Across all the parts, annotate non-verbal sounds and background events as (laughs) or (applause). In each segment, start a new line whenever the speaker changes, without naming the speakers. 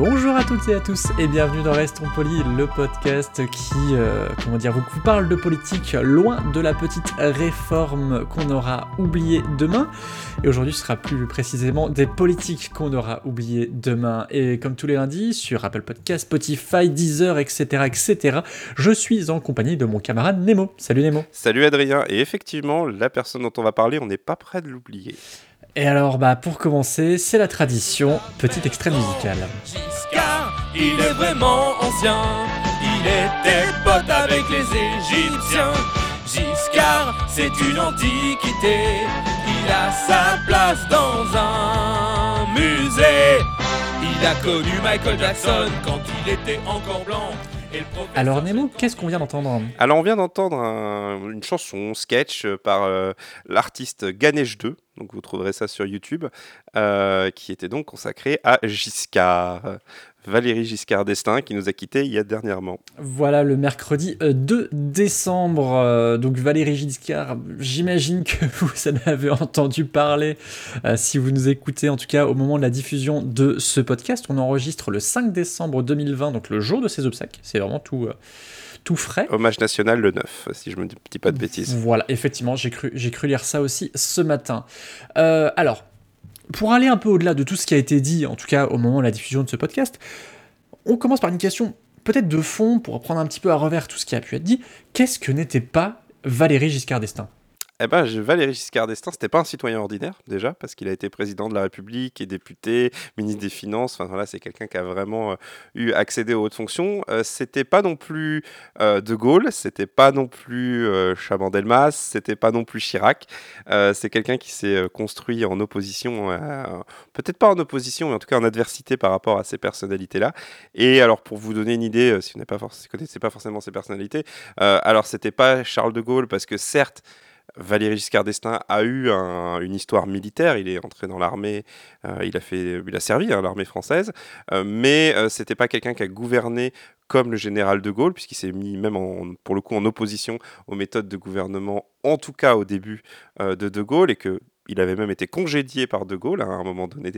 Bonjour à toutes et à tous et bienvenue dans Restons Polis, le podcast qui, euh, comment dire, vous parle de politique loin de la petite réforme qu'on aura oubliée demain. Et aujourd'hui, ce sera plus précisément des politiques qu'on aura oubliées demain. Et comme tous les lundis, sur Apple Podcast, Spotify, Deezer, etc., etc., je suis en compagnie de mon camarade Nemo. Salut Nemo.
Salut Adrien, et effectivement, la personne dont on va parler, on n'est pas prêt de l'oublier.
Et alors, bah, pour commencer, c'est la tradition, petit extrait musical.
Giscard, il est vraiment ancien. Il était pote avec les Égyptiens. Giscard, c'est une antiquité. Il a sa place dans un musée. Il a connu Michael Jackson quand il était encore blanc.
Alors Nemo, qu'est-ce qu'on vient d'entendre
Alors, on vient d'entendre un- une chanson, sketch euh, par euh, l'artiste Ganesh 2, donc vous trouverez ça sur YouTube, euh, qui était donc consacré à Giscard, Valérie Giscard d'Estaing, qui nous a quittés il y a dernièrement.
Voilà, le mercredi euh, 2 décembre, euh, donc Valérie Giscard, j'imagine que (laughs) vous en avez entendu parler euh, si vous nous écoutez, en tout cas au moment de la diffusion de ce podcast. On enregistre le 5 décembre 2020, donc le jour de ses obsèques. C'est vraiment tout, euh, tout frais.
Hommage national le 9, si je me dis pas de bêtises.
Voilà, effectivement, j'ai cru, j'ai cru lire ça aussi ce matin. Euh, alors, pour aller un peu au-delà de tout ce qui a été dit, en tout cas au moment de la diffusion de ce podcast, on commence par une question peut-être de fond pour prendre un petit peu à revers tout ce qui a pu être dit. Qu'est-ce que n'était pas Valérie Giscard d'Estaing?
Eh ben, Valéry Giscard d'Estaing, c'était pas un citoyen ordinaire déjà, parce qu'il a été président de la République et député, ministre des Finances. Enfin voilà, c'est quelqu'un qui a vraiment euh, eu accédé aux hautes fonctions. Euh, c'était pas non plus euh, De Gaulle, c'était pas non plus euh, Chaban-Delmas, c'était pas non plus Chirac. C'est quelqu'un qui s'est construit en opposition, peut-être pas en opposition, mais en tout cas en adversité par rapport à ces personnalités-là. Et alors, pour vous donner une idée, si vous ne connaissez pas forcément ces personnalités, alors c'était pas Charles de Gaulle, parce que certes, Valéry Giscard d'Estaing a eu un- une histoire militaire. Il est entré dans l'armée, euh, il a il a servi à l'armée française, euh, mais euh, c'était pas quelqu'un qui a gouverné comme le général de Gaulle, puisqu'il s'est mis même pour le coup en opposition aux méthodes de gouvernement, en tout cas au début de de Gaulle, et que il avait même été congédié par De Gaulle hein, à un moment donné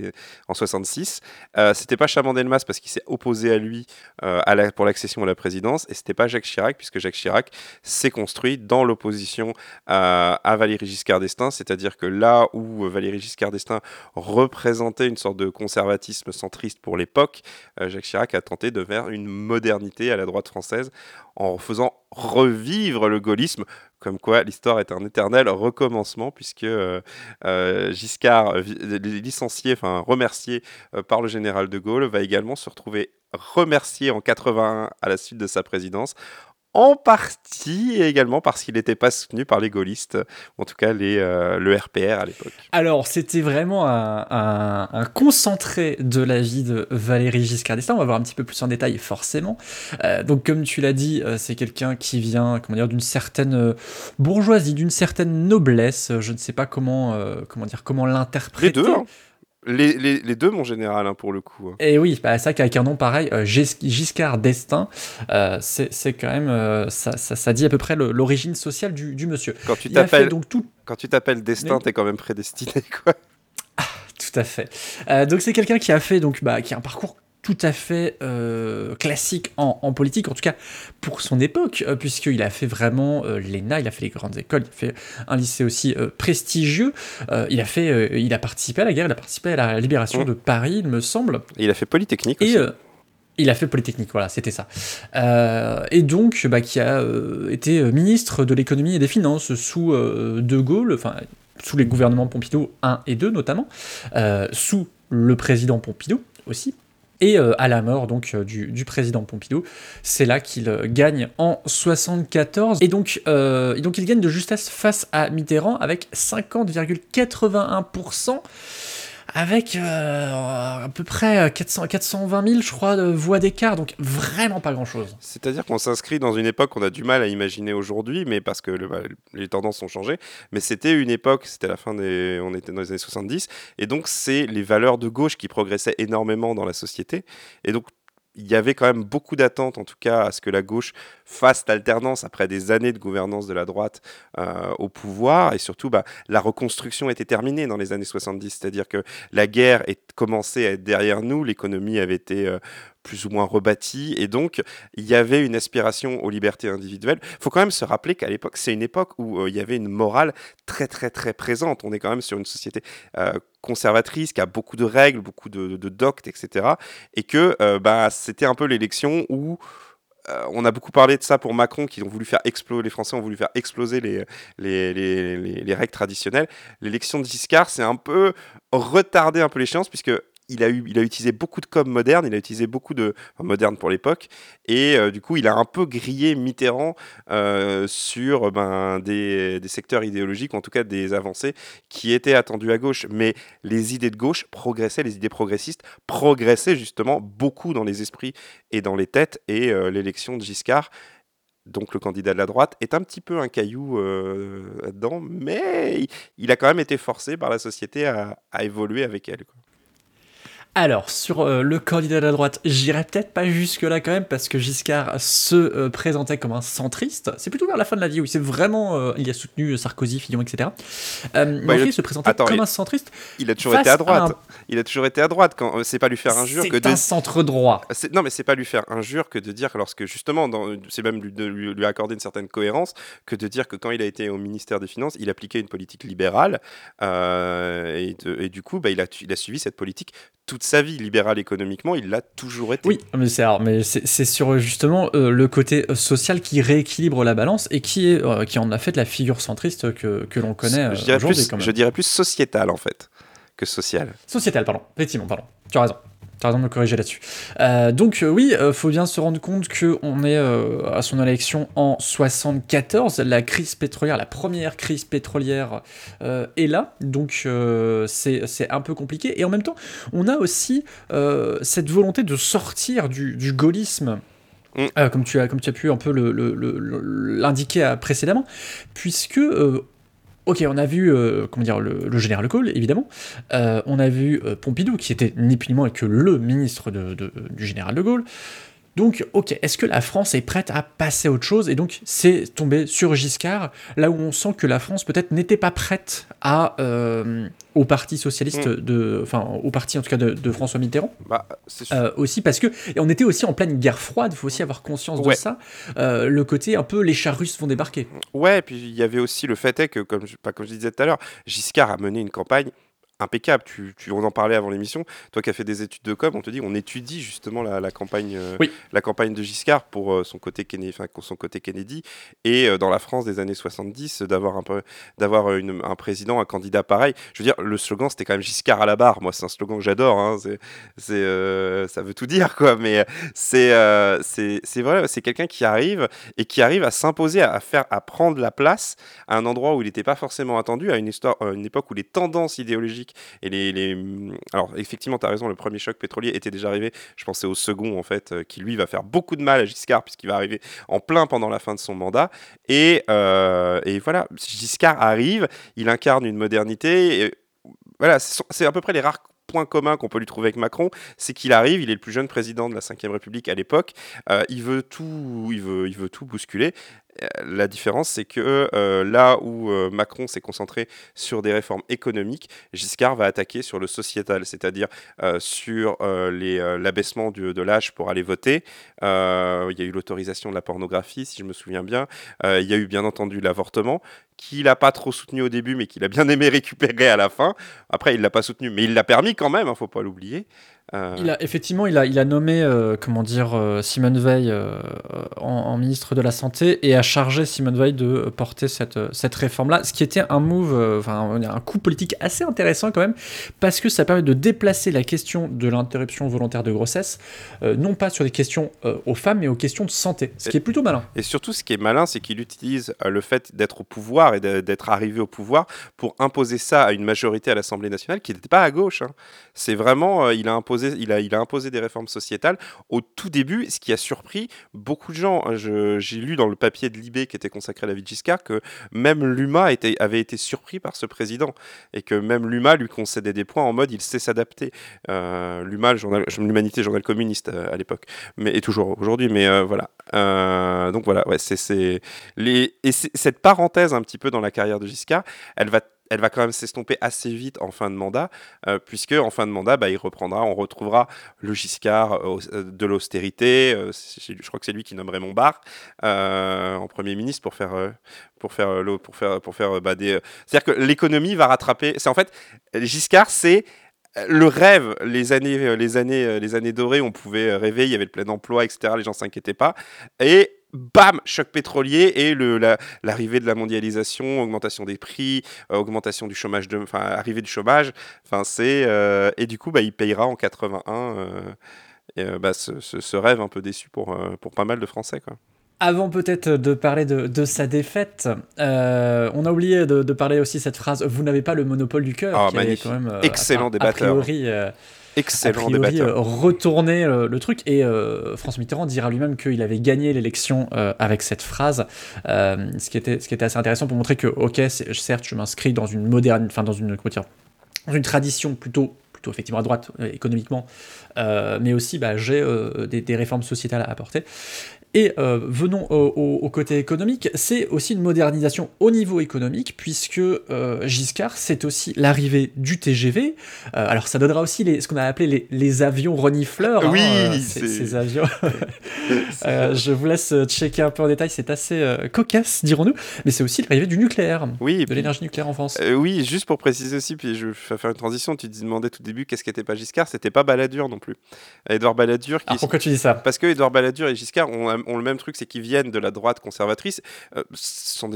en 66. Euh, c'était pas Chaban-Delmas parce qu'il s'est opposé à lui euh, pour l'accession à la présidence, et c'était pas Jacques Chirac puisque Jacques Chirac s'est construit dans l'opposition à, à Valéry Giscard d'Estaing, c'est-à-dire que là où euh, Valéry Giscard d'Estaing représentait une sorte de conservatisme centriste pour l'époque, euh, Jacques Chirac a tenté de faire une modernité à la droite française en faisant revivre le gaullisme, comme quoi l'histoire est un éternel recommencement, puisque euh, euh, Giscard, euh, licencié, enfin remercié par le général de Gaulle, va également se retrouver remercié en 81 à la suite de sa présidence en partie et également parce qu'il n'était pas soutenu par les gaullistes, en tout cas les, euh, le RPR à l'époque.
Alors, c'était vraiment un, un- un concentré de la vie de Valérie Giscard d'Estaing. On va voir un petit peu plus en détail, forcément. Euh, donc, comme tu l'as dit, euh, c'est quelqu'un qui vient, comment dire, d'une certaine bourgeoisie, d'une certaine noblesse. Je ne sais pas comment, comment dire, comment l'interpréter.
Les deux, hein. Les, les- les deux mon général hein, pour le coup. hein.
Et oui, bah, vrai qu'avec un nom pareil, euh, Gis- Giscard d'Estaing, euh, c'est quand même, euh, ça, ça- ça dit à peu près l'origine sociale du, du monsieur.
Quand tu t'appelles
tout,
Destin, t'es quand même prédestiné quoi.
Tout à fait. Donc c'est quelqu'un qui a fait donc bah, qui a un parcours tout à fait euh, classique en, en politique, en tout cas pour son époque, euh, puisqu'il a fait vraiment euh, l'ENA, il a fait les grandes écoles, il a fait un lycée aussi prestigieux, il, a fait, il a participé à la guerre, il a participé à la libération
Mm.
de Paris, il me semble,
Et il a fait Polytechnique aussi.
et il a fait Polytechnique, voilà, c'était ça. Euh, et donc, bah, qui a euh, été ministre de l'économie et des finances sous euh, De Gaulle, enfin, sous les gouvernements Pompidou 1 et 2 notamment, sous le président Pompidou aussi. Et euh, à la mort donc euh, du, président Pompidou, c'est là qu'il euh, gagne en 74. Et donc, et donc il gagne de justesse face à Mitterrand avec 50,81%. Avec euh, à peu près 400, 420 000, je crois, de voix d'écart, donc vraiment pas grand-chose.
C'est-à-dire qu'on s'inscrit dans une époque qu'on a du mal à imaginer aujourd'hui, mais parce que bah, les tendances ont changé. Mais c'était une époque, c'était la fin des, on était dans les années 70, et donc c'est les valeurs de gauche qui progressaient énormément dans la société, et donc il y avait quand même beaucoup d'attentes, en tout cas, à ce que la gauche fasse l'alternance après des années de gouvernance de la droite euh, au pouvoir. Et surtout, bah, la reconstruction était terminée dans les années 70. C'est-à-dire que la guerre est commencée à être derrière nous, l'économie avait été euh, plus ou moins rebâtie. Et donc, il y avait une aspiration aux libertés individuelles. Il faut quand même se rappeler qu'à l'époque, c'est une époque où euh, il y avait une morale très, très, très présente. On est quand même sur une société euh, conservatrice qui a beaucoup de règles, beaucoup de, de doctes, etc. Et que euh, bah, c'était un peu l'élection où on a beaucoup parlé de ça pour Macron, qui ont voulu faire exploser, les Français ont voulu faire exploser les, les, les, les- les règles traditionnelles. L'élection de Giscard, c'est un peu retardé un peu l'échéance, puisque il a, utilisé beaucoup de com modernes, il a utilisé beaucoup de enfin, modernes pour l'époque, et euh, du coup, il a un peu grillé Mitterrand euh, sur ben, des, secteurs idéologiques, en tout cas des avancées qui étaient attendues à gauche. Mais les idées de gauche progressaient, les idées progressistes progressaient justement beaucoup dans les esprits et dans les têtes, et euh, l'élection de Giscard donc le candidat de la droite, est un petit peu un caillou là-dedans, mais il, a quand même été forcé par la société à, évoluer avec elle.
Alors, sur euh, le candidat de la droite, j'irai peut-être pas jusque-là quand même, parce que Giscard se euh, présentait comme un centriste. C'est plutôt vers la fin de la vie où il s'est vraiment. euh, il a soutenu Sarkozy, Fillon, etc. Mais
Bah,
en
il
fait,
a-
il se présentait
Attends,
comme
il-
un centriste.
Il a toujours été à
à
droite. Il a toujours été à droite. Quand c'est pas lui faire injure que
C'est
de
un centre droit.
C'est- Non, mais c'est pas lui faire injure que de dire que lorsque justement, dans- c'est même lui, de lui, lui accorder une certaine cohérence que de dire que quand il a été au ministère des Finances, il appliquait une politique libérale et, de- et du coup, bah, il, a, il a suivi cette politique toute sa vie libérale économiquement. Il l'a toujours été.
Oui, mais c'est mais c'est c'est sur euh, justement euh, le côté euh, social qui rééquilibre la balance et qui est euh, qui en a fait la figure centriste que, que l'on connaît euh,
je, dirais
aujourd'hui
plus, je dirais plus sociétal en fait que social.
Sociétal, pardon. Effectivement, pardon. Tu as raison. Tu as raison de me corriger là-dessus. Euh, donc euh, oui, euh, faut bien se rendre compte qu'on est euh, à son élection en 74. La crise pétrolière, la première crise pétrolière est là. Donc c'est un peu compliqué. Et en même temps, on a aussi cette volonté de sortir du, du gaullisme.
Mm.
euh, comme, tu as, comme tu as pu un peu le- le- le- le- l'indiquer précédemment, puisque euh, Ok, on a vu euh, comment dire le, le général de Gaulle, évidemment. Euh, on a vu euh, Pompidou, qui était ni plus ni moins que le ministre du général de Gaulle. Donc, ok, est-ce que la France est prête à passer à autre chose Et donc, c'est tombé sur Giscard, là où on sent que la France peut-être n'était pas prête à, euh, au parti socialiste, de, enfin au parti en tout cas de, de François Mitterrand.
Bah, c'est sûr.
Euh, aussi parce que et on était aussi en pleine guerre froide, il faut aussi avoir conscience
Ouais.
de ça. Euh, le côté un peu les chars russes vont débarquer.
Ouais, et puis il y avait aussi le fait est que, comme je, pas comme je disais tout à l'heure, Giscard a mené une campagne impeccable. Tu, tu, on en parlait avant l'émission. Toi qui as fait des études de com, on te dit on étudie justement la, la campagne, euh,
Oui.
la campagne de Giscard pour euh, son côté Kennedy, enfin, pour son côté Kennedy, et euh, dans la France des années 70, d'avoir un peu, d'avoir un président, un candidat pareil. Je veux dire, le slogan c'était quand même Giscard à la barre. Moi, c'est un slogan que j'adore. hein. C'est, ça veut tout dire quoi. Mais c'est, c'est, c'est vrai, c'est quelqu'un qui arrive et qui arrive à s'imposer, à, à faire, à prendre la place à un endroit où il n'était pas forcément attendu, à une, histoire, euh, une époque où les tendances idéologiques les- Alors effectivement, tu as raison, le premier choc pétrolier était déjà arrivé, je pensais au second en fait, euh, qui lui va faire beaucoup de mal à Giscard puisqu'il va arriver en plein pendant la fin de son mandat. Et, euh, voilà, Giscard arrive, il incarne une modernité. Et, voilà, c'est à peu près les rares points communs qu'on peut lui trouver avec Macron, c'est qu'il arrive, il est le plus jeune président de la Ve République à l'époque, euh, il, veut tout, il, veut, il veut tout bousculer. Euh, La différence, c'est que euh, là où euh, Macron s'est concentré sur des réformes économiques, Giscard va attaquer sur le sociétal, c'est-à-dire sur l'abaissement de l'âge pour aller voter. Il y a eu l'autorisation de la pornographie, si je me souviens bien. Il y a eu bien entendu l'avortement, qu'il n'a pas trop soutenu au début, mais qu'il a bien aimé récupérer à la fin. Après, il l'a pas soutenu, mais il l'a permis quand même, il ne faut pas l'oublier. Euh,
Il a, effectivement, il a, il a nommé, euh, comment dire, euh, Simone Veil euh, en, en ministre de la Santé et a chargé Simone Veil de porter cette, cette réforme-là, ce qui était un move, enfin un coup politique assez intéressant quand même, parce que ça permet de déplacer la question de l'interruption volontaire de grossesse, non pas sur des questions aux femmes, mais aux questions de santé, ce qui est plutôt malin.
Et surtout, ce qui est malin, c'est qu'il utilise le fait d'être au pouvoir et d'être arrivé au pouvoir pour imposer ça à une majorité à l'Assemblée nationale qui n'était pas à gauche. hein. C'est vraiment, il, a imposé, il, a, imposé des réformes sociétales au tout début, ce qui a surpris beaucoup de gens. hein. J'ai lu dans le papier de Libé qui était consacré à la vie de Giscard que même l'UMA avait été surpris par ce président et que même l'UMA lui concédait des points en mode il sait s'adapter. Euh, L'UMA, l'Humanité, journal communiste euh, à l'époque, mais et toujours aujourd'hui. Mais euh, voilà. Euh, donc voilà, ouais, c'est et cette parenthèse un petit peu dans la carrière de Giscard, elle va elle va quand même s'estomper assez vite en fin de mandat, euh, puisque en fin de mandat, bah, il reprendra, on retrouvera le Giscard euh, euh, de l'austérité. je crois que c'est lui qui nomme Raymond Barre euh, en premier ministre pour faire pour faire pour faire pour faire bah, des. C'est-à-dire que l'économie va rattraper. C'est en fait Giscard, c'est le rêve, les années, les années, les années dorées, on pouvait rêver, il y avait le plein emploi, etc. Les gens s'inquiétaient pas. Et bam, choc pétrolier et le, la- l'arrivée de la mondialisation, augmentation des prix, euh, augmentation du chômage, de, enfin arrivée du chômage. Enfin c'est euh, et du coup bah il payera en 81 euh, et, bah, ce, ce- ce rêve un peu déçu pour pour pas mal de Français quoi.
Avant peut-être de parler de, de sa défaite, euh, on a oublié de, de parler aussi cette phrase "Vous n'avez pas le monopole du cœur",
Ah,
qui
magnifique.
quand même euh,
Excellent
a-
débatteur.
A priori, euh, a
Excellent
priori,
débatteur.
euh, retourner euh, le truc. Et euh, François Mitterrand dira lui-même qu'il avait gagné l'élection avec cette phrase, ce, qui était, ce qui était assez intéressant pour montrer que, ok, certes, je m'inscris dans une moderne, enfin dans une, comment dire, dans une tradition plutôt effectivement à droite économiquement, euh, mais aussi bah, j'ai euh, des, des réformes sociétales à apporter. Et euh, venons au, au- au côté économique, c'est aussi une modernisation au niveau économique, puisque euh, Giscard, c'est aussi l'arrivée du TGV. Euh, alors ça donnera aussi les, ce qu'on a appelé les, les avions renifleurs. hein,
Oui,
ces, (laughs) avions. (laughs) Je vous laisse checker un peu en détail, c'est assez cocasse, dirons-nous, mais c'est aussi l'arrivée du nucléaire,
Oui,
de
puis-
l'énergie nucléaire en France.
Oui, juste pour préciser aussi, puis je vais faire une transition, tu te demandais tout début qu'est-ce qu'était pas Giscard, c'était pas Balladur non plus. Édouard Balladur qui...
Alors pourquoi tu dis ça?
Parce que Édouard Balladur et Giscard ont, ont le même truc, c'est qu'ils viennent de la droite conservatrice, euh, sans,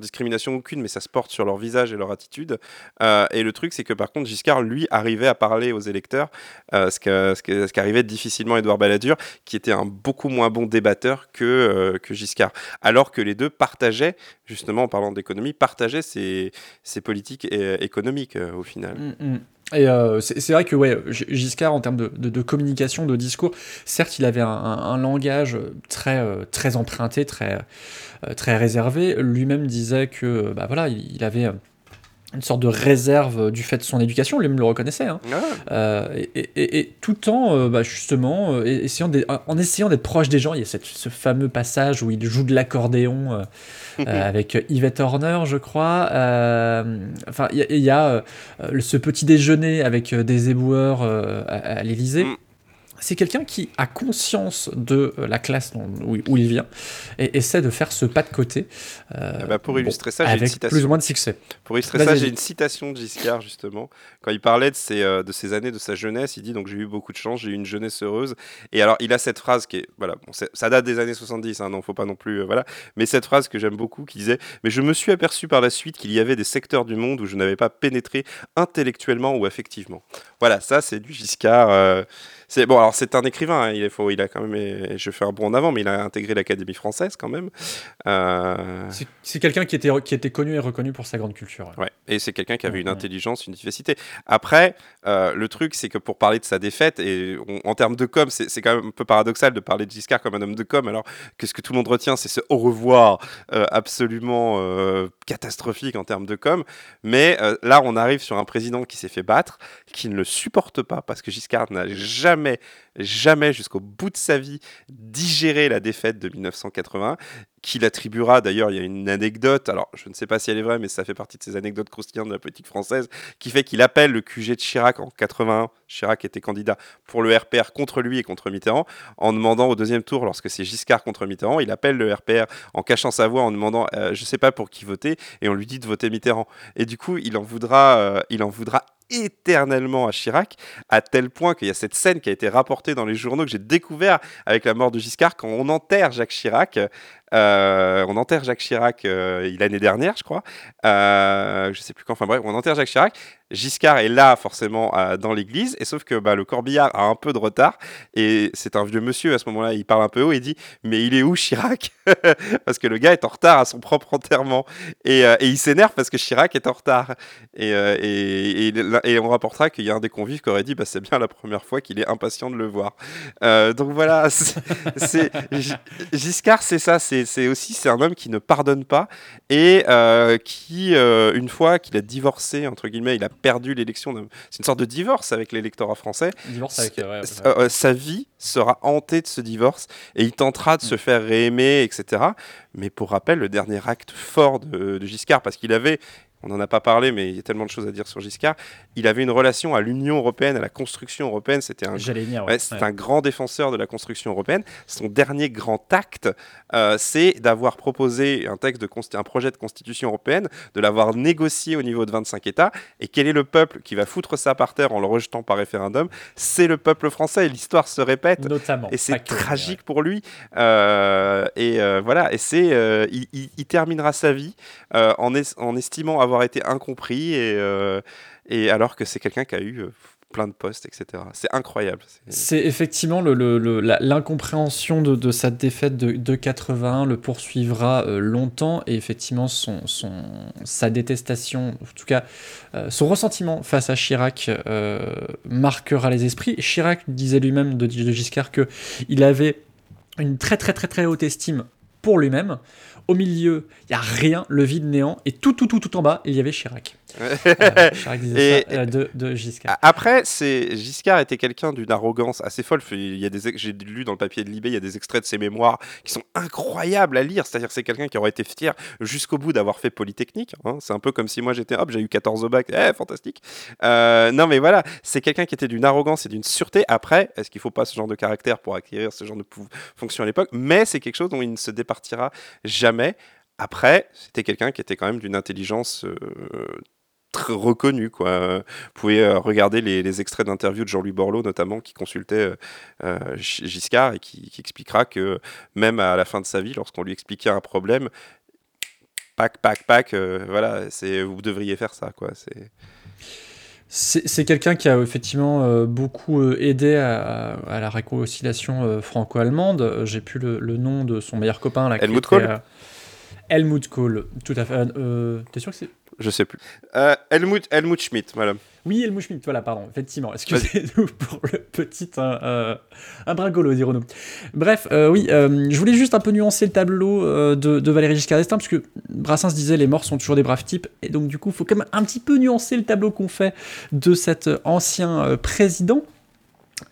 discrimination aucune, mais ça se porte sur leur visage et leur attitude. Euh, et le truc, c'est que par contre, Giscard, lui, arrivait à parler aux électeurs, euh, ce qu'arrivait difficilement Édouard Balladur, qui était un beaucoup moins bon débatteur que, que Giscard. Alors que les deux partageaient, justement en parlant d'économie, partageaient ces, ces politiques économiques au final.
Mm, mm. Et euh, c'est vrai que ouais, Giscard, en termes de, communication, de discours, certes, il avait un, langage très, euh, très emprunté, très, euh, très réservé. Lui-même disait que bah, voilà, il, il avait euh, une sorte de réserve du fait de son éducation, lui-même le reconnaissait. hein.
Ah,
Euh, et, et- et- et tout en euh, bah, justement euh, essayant d'être- en essayant d'être proche des gens il y a cette- ce fameux passage où il joue de l'accordéon euh, (laughs) euh, avec Yvette Horner je crois Euh, enfin il y a, il y a, euh, ce petit déjeuner avec euh, des éboueurs euh, à, à l'Élysée
Mm.
C'est quelqu'un qui a conscience de euh, la classe dont- où, où il vient et essaie de faire ce pas de côté euh,
Ah bah, pour
bon,
illustrer ça, j'ai une citation.
plus ou moins de succès
Pour illustrer ça, j'ai une citation de Giscard, justement. Quand il parlait de ses, euh, de ses années, de sa jeunesse, il dit donc j'ai eu beaucoup de chance, j'ai eu une jeunesse heureuse. Et alors, il a cette phrase qui est, voilà, bon, ça date des années 70, hein, non, faut pas non plus, euh, voilà. Mais cette phrase que j'aime beaucoup, qui disait Mais je me suis aperçu par la suite qu'il y avait des secteurs du monde où je n'avais pas pénétré intellectuellement ou affectivement. Voilà, ça, c'est du Giscard. C'est bon, alors c'est un écrivain, hein, il, est, faut, il a quand même, je fais un bond en avant, mais il a intégré l'Académie française quand même. Euh,
c'est quelqu'un qui était, qui était connu et reconnu pour sa grande culture ouais.
Et c'est quelqu'un qui avait
Ouais,
une
ouais.
intelligence, une vivacité. Après, euh, le truc, c'est que pour parler de sa défaite, et on- en termes de com, c'est c'est quand même un peu paradoxal de parler de Giscard comme un homme de com, alors que ce que tout le monde retient, c'est ce au revoir euh, absolument catastrophique en termes de com. Mais là, on arrive sur un président qui s'est fait battre, qui ne le supporte pas, parce que Giscard n'a jamais, jamais, jusqu'au bout de sa vie, digéré la défaite de 1981 qu'il attribuera, d'ailleurs, il y a une anecdote, alors je ne sais pas si elle est vraie, mais ça fait partie de ces anecdotes croustillantes de la politique française, qui fait qu'il appelle le QG de Chirac en 81, Chirac était candidat pour le RPR contre lui et contre Mitterrand, en demandant au deuxième tour, lorsque c'est Giscard contre Mitterrand, il appelle le RPR en cachant sa voix, en demandant, euh, je ne sais pas pour qui voter, et on lui dit de voter Mitterrand. Et du coup, il en voudra, euh, il en voudra éternellement à Chirac, à tel point qu'il y a cette scène qui a été rapportée dans les journaux que j'ai découvert avec la mort de Giscard, quand on enterre Jacques Chirac, euh, on enterre Jacques Chirac euh, l'année dernière, je crois. Euh, je sais plus quand. Enfin bref, on enterre Jacques Chirac. Giscard est là forcément euh, dans l'église, et sauf que bah, le corbillard a un peu de retard, et c'est un vieux monsieur à ce moment-là, il parle un peu haut et dit Mais il est où Chirac? (laughs) Parce que le gars est en retard à son propre enterrement, et, euh, il s'énerve parce que Chirac est en retard. Et, on rapportera qu'il y a un des convives qui aurait dit bah, C'est bien la première fois qu'il est impatient de le voir. Donc voilà, (laughs) Giscard, c'est ça, c'est c'est aussi c'est un homme qui ne pardonne pas, et euh, qui, euh, une fois qu'il a divorcé, entre guillemets, il a perdu l'élection, de- c'est une sorte de divorce avec l'électorat français,
Divorce avec. euh, ouais,
sa vie sera hantée de ce divorce et il tentera de se faire réaimer, etc. Mais pour rappel, le dernier acte fort de, de Giscard, parce qu'il avait, on n'en a pas parlé, mais il y a tellement de choses à dire sur Giscard, il avait une relation à l'Union européenne, à la construction européenne. C'était un
J'allais venir.
Ouais,
ouais.
c'est
Ouais.
un grand défenseur de la construction européenne. Son dernier grand acte, euh, c'est d'avoir proposé un texte de un projet de constitution européenne, de l'avoir négocié au niveau de 25 États. Et quel est le peuple qui va foutre ça par terre en le rejetant par référendum? C'est le peuple français. L'histoire se répète.
Notamment.
Et c'est tragique pour lui. Euh, et euh, voilà. Et c'est, il, il- il terminera sa vie en, es- en estimant avoir été incompris et, euh, et alors que c'est quelqu'un qui a eu euh, plein de postes, etc. C'est incroyable. C'est-
effectivement l'incompréhension de, de sa défaite de, de 81 le poursuivra euh, longtemps et effectivement son, son, sa détestation, en tout cas son ressentiment face à Chirac marquera les esprits. Chirac disait lui-même de, de Giscard que il avait une très très très très haute estime pour lui-même. Au milieu, il y a rien, le vide néant, et tout tout tout tout en bas, il y avait Chirac.
Et-
ça euh, de, de Giscard.
Après, c'est Giscard était quelqu'un d'une arrogance assez folle. Il y a des, j'ai lu dans le papier de Libé, il y a des extraits de ses mémoires qui sont incroyables à lire. C'est-à-dire, c'est quelqu'un qui aurait été fier jusqu'au bout d'avoir fait Polytechnique. hein. C'est un peu comme si moi j'étais, hop, j'ai eu 14 au bac, eh, fantastique. Euh, non, mais voilà, c'est quelqu'un qui était d'une arrogance et d'une sûreté. Après, est-ce qu'il faut pas ce genre de caractère pour acquérir ce genre de fonction à l'époque? Mais c'est quelque chose dont il ne se départira jamais. Après, c'était quelqu'un qui était quand même d'une intelligence euh, très reconnue. Quoi. Vous pouvez euh, regarder les, les extraits d'interviews de Jean-Louis Borloo, notamment, qui consultait euh, euh, Gi- Giscard et qui, qui expliquera que même à la fin de sa vie, lorsqu'on lui expliquait un problème, pac, pac, pac, euh, voilà, c'est vous devriez faire ça. Quoi. C'est...
C'est quelqu'un qui a effectivement beaucoup aidé à, à la réconciliation franco-allemande. J'ai plus le, le nom de son meilleur copain. Là,
Helmut Kohl
Helmut Kohl, tout à fait. Euh, euh, T'es sûr que c'est
Je sais plus. Euh, Helmut, Helmut Schmidt, voilà.
Oui, Helmut Schmidt, voilà, pardon, effectivement. Excusez-nous (laughs) pour le petit euh, euh, un bragolo, dirons-nous. Bref, oui, je voulais juste un peu nuancer le tableau de, de Valéry Giscard d'Estaing, parce que Brassens disait les morts sont toujours des braves types, et donc du coup, il faut quand même un petit peu nuancer le tableau qu'on fait de cet ancien président.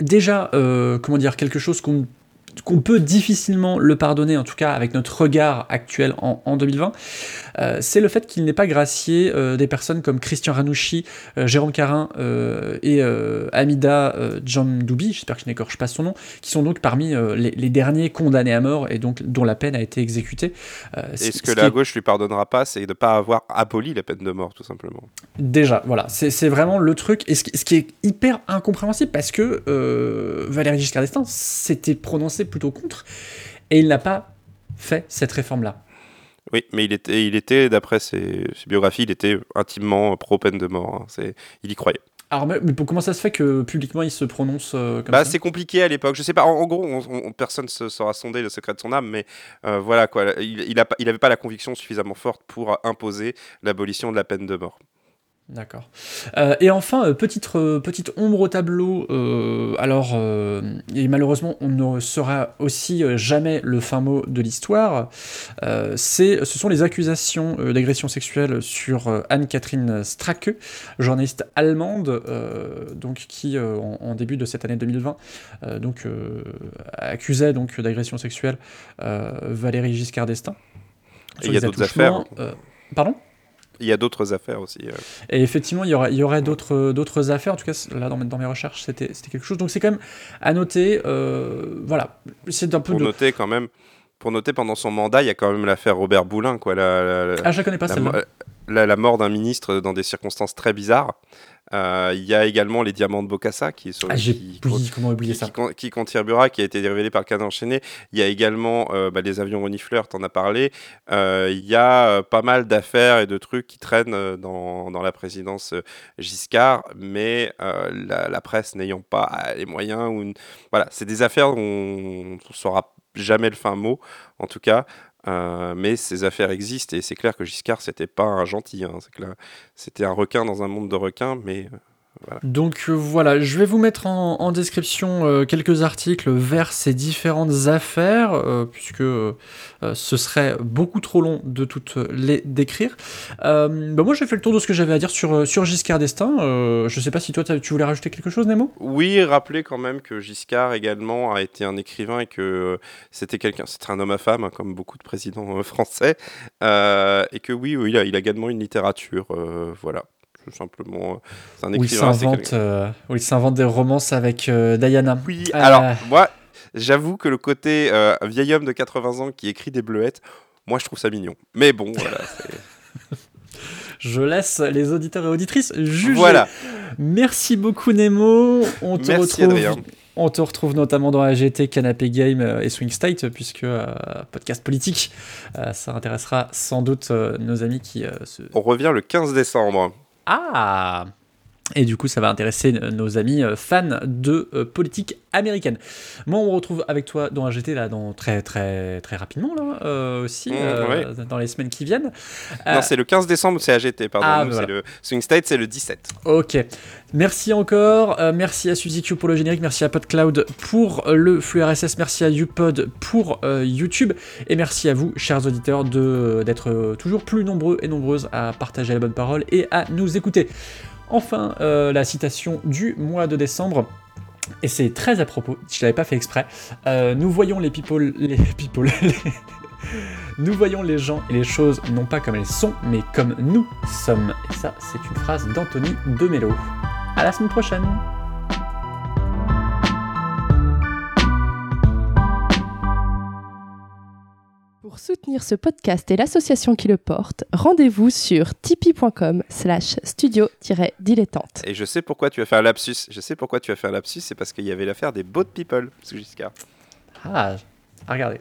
Déjà, euh, comment dire, quelque chose qu'on qu'on peut difficilement le pardonner, en tout cas avec notre regard actuel en, en 2020, euh, c'est le fait qu'il n'ait pas gracié euh, des personnes comme Christian Ranouchi, euh, Jérôme Carin et Amida Djamdoubi, j'espère que je n'écorche pas son nom, qui sont donc parmi les, les derniers condamnés à mort et donc dont la peine a été exécutée.
Et
ce-
ce que la
est-
gauche lui pardonnera pas, c'est de ne pas avoir aboli la peine de mort, tout simplement.
Déjà, voilà, c'est vraiment le truc, et ce qui, ce qui est hyper incompréhensible, parce que Valéry Giscard d'Estaing s'était prononcé plutôt contre, et il n'a pas fait cette réforme-là.
Oui, mais il était, il était d'après ses, ses biographies, il était intimement pro-peine de mort. hein. C'est, il y croyait.
Alors, mais mais comment ça se fait que publiquement il se prononce euh, comme
Bah,
ça
c'est compliqué à l'époque. Je sais pas. En, en gros, on, on- personne ne saura sonder le secret de son âme, mais euh, voilà quoi. Il, pas- il pas la conviction suffisamment forte pour imposer l'abolition de la peine de mort.
D'accord. Euh, et enfin, euh, petite, euh, petite ombre au tableau. euh, alors, et malheureusement, on ne saura aussi jamais le fin mot de l'histoire. Ce sont les accusations d'agression sexuelle sur Anne-Catherine Stracke, journaliste allemande, donc qui, en, en début de cette année 2020, euh, donc accusait donc d'agression sexuelle Valérie Giscard d'Estaing.
Et il y a d'autres affaires.
pardon?
Il y a d'autres affaires aussi. euh.
et effectivement, il y aurait, il y aurait d'autres, d'autres affaires. En tout cas, là, dans, mes- dans mes recherches, c'était, c'était quelque chose. Donc, c'est quand même à noter. euh, voilà. C'est un peu
Pour
de.
noter quand même. Pour noter pendant son mandat, il y a quand même l'affaire Robert Boulin, quoi. La, la- la-
Ah, je la connais pas celle-là.
La- la mort d'un ministre dans des circonstances très bizarres. Euh, Il y a également les diamants de Bokassa qui, sont,
Ah,
qui,
oui, comment oublier
qui,
ça
qui con- qui contribuera, qui a été révélé par le canard enchaîné. Il y a également euh, bah, les avions renifleurs, t'en as parlé. Euh, Il y a pas mal d'affaires et de trucs qui traînent dans, dans la présidence Giscard, mais la, la presse n'ayant pas les moyens, ou une- voilà, c'est des affaires où on ne saura jamais le fin mot, en tout cas. Euh, mais ces affaires existent et c'est clair que Giscard c'était pas un gentil, hein, c'était un requin dans un monde de requins, mais
Donc euh, voilà, je vais vous mettre en, en description euh, quelques articles vers ces différentes affaires, euh, puisque ce serait beaucoup trop long de toutes les décrire. Bah moi j'ai fait le tour de ce que j'avais à dire sur, sur Giscard d'Estaing. Je sais pas si toi tu voulais rajouter quelque chose, Nemo?
Oui, rappelez quand même que Giscard également a été un écrivain et que c'était quelqu'un, c'était un homme à femme, hein, comme beaucoup de présidents français, et que oui, oui, il a, il a également une littérature, voilà, tout simplement, euh, c'est un écrivain.
euh, où il s'invente des romances avec euh, Diana.
Oui,
Euh,
alors moi, j'avoue que le côté vieil homme de 80 ans qui écrit des bleuettes, moi je trouve ça mignon. Mais bon, voilà. (laughs)
Je laisse les auditeurs et auditrices juger.
voilà.
Merci beaucoup Nemo. On te
Merci,
retrouve.
Adrien.
On te retrouve notamment dans AGT, Canapé Game et Swing State, puisque euh, podcast politique, euh, ça intéressera sans doute euh, nos amis qui se.
On revient le 15 décembre.
Ah Et du coup, ça va intéresser euh, nos amis euh, fans de euh, politique américaine. Moi, on me retrouve avec toi dans AGT là, dans très très très rapidement là euh, aussi,
Mmh,
euh, dans les semaines qui viennent.
Non, c'est le 15 décembre, c'est AGT, pardon.
Ah, voilà.
c'est le Swing State, c'est le 17.
Ok. Merci encore. Merci à Suzy Q pour le générique. Merci à PodCloud pour le flux RSS. Merci à UPod pour YouTube. Et merci à vous, chers auditeurs, de- d'être toujours plus nombreux et nombreuses à partager la bonne parole et à nous écouter. Enfin, euh, la citation du mois de décembre. Et c'est très à propos, je l'avais pas fait exprès. Euh, nous voyons les people, les people, (laughs) nous voyons les gens et les choses non pas comme elles sont, mais comme nous sommes. Et ça, c'est une phrase d'Anthony Demello. À la semaine prochaine.
Pour soutenir ce podcast et l'association qui le porte, rendez-vous sur tipeee.com slash studio-dilettante.
Et je sais pourquoi tu as fait un lapsus. Je sais pourquoi tu as fait un lapsus, c'est parce qu'il y avait l'affaire des boat people, sous Giscard.
Ah, à regarder.